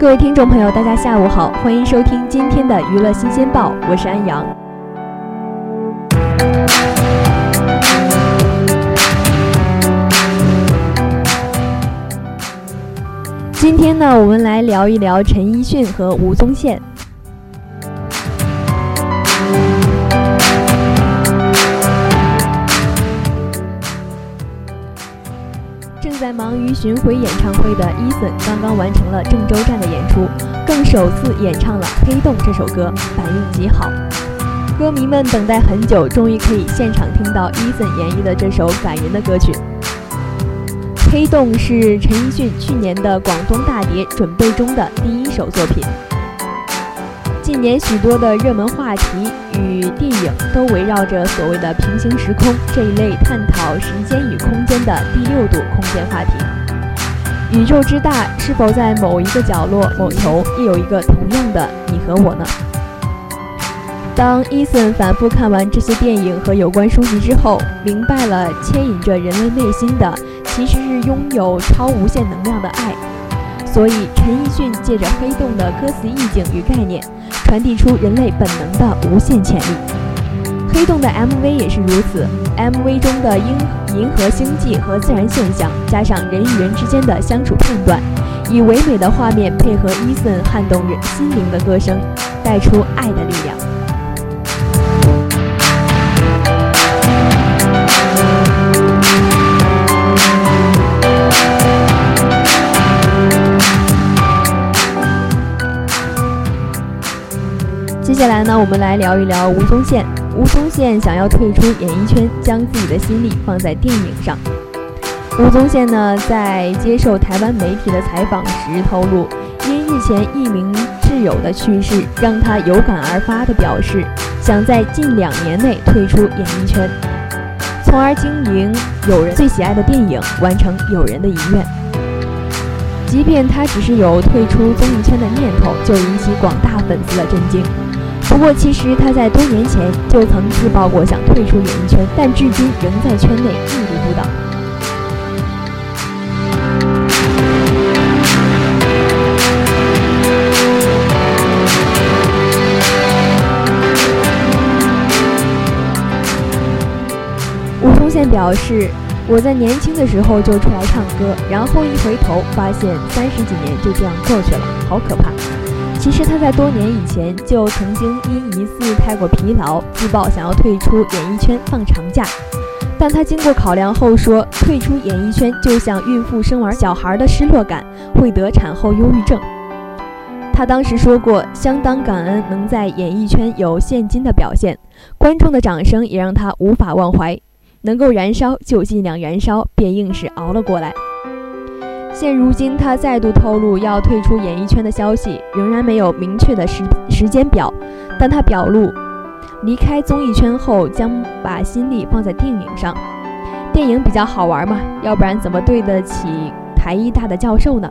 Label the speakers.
Speaker 1: 各位听众朋友，大家下午好，欢迎收听今天的娱乐新鲜报，我是安阳。今天呢，我们来聊一聊陈奕迅和吴宗宪。忙于巡回演唱会的 Eason 刚刚完成了郑州站的演出，更首次演唱了《黑洞》这首歌，反应极好。歌迷们等待很久，终于可以现场听到 Eason 演绎的这首感人的歌曲。《黑洞》是陈奕迅去年的广东大碟准备中的第一首作品。近年许多的热门话题与电影都围绕着所谓的平行时空这一类探讨时间与空间的第六度空间话题。宇宙之大，是否在某一个角落、某头亦有一个同样的你和我呢？当伊森反复看完这些电影和有关书籍之后，明白了牵引着人类内心的其实是拥有超无限能量的爱。所以，陈奕迅借着《黑洞》的歌词意境与概念，传递出人类本能的无限潜力。《黑洞》的 MV 也是如此，MV 中的银银河星际和自然现象，加上人与人之间的相处片段，以唯美的画面配合伊森撼动人心灵的歌声，带出爱的力量。接下来呢，我们来聊一聊吴宗宪。吴宗宪想要退出演艺圈，将自己的心力放在电影上。吴宗宪呢，在接受台湾媒体的采访时透露，因日前一名挚友的去世，让他有感而发的表示，想在近两年内退出演艺圈，从而经营友人最喜爱的电影，完成友人的遗愿。即便他只是有退出综艺圈的念头，就引起广大粉丝的震惊。不过，其实他在多年前就曾自曝过想退出演艺圈，但至今仍在圈内屹立不倒。吴宗宪表示：“我在年轻的时候就出来唱歌，然后一回头发现三十几年就这样过去了，好可怕。”其实他在多年以前就曾经因疑似太过疲劳，自曝想要退出演艺圈放长假，但他经过考量后说，退出演艺圈就像孕妇生完小孩的失落感，会得产后忧郁症。他当时说过，相当感恩能在演艺圈有现今的表现，观众的掌声也让他无法忘怀，能够燃烧就尽量燃烧，便硬是熬了过来。现如今，他再度透露要退出演艺圈的消息，仍然没有明确的时时间表。但他表露，离开综艺圈后将把心力放在电影上。电影比较好玩嘛，要不然怎么对得起台艺大的教授呢？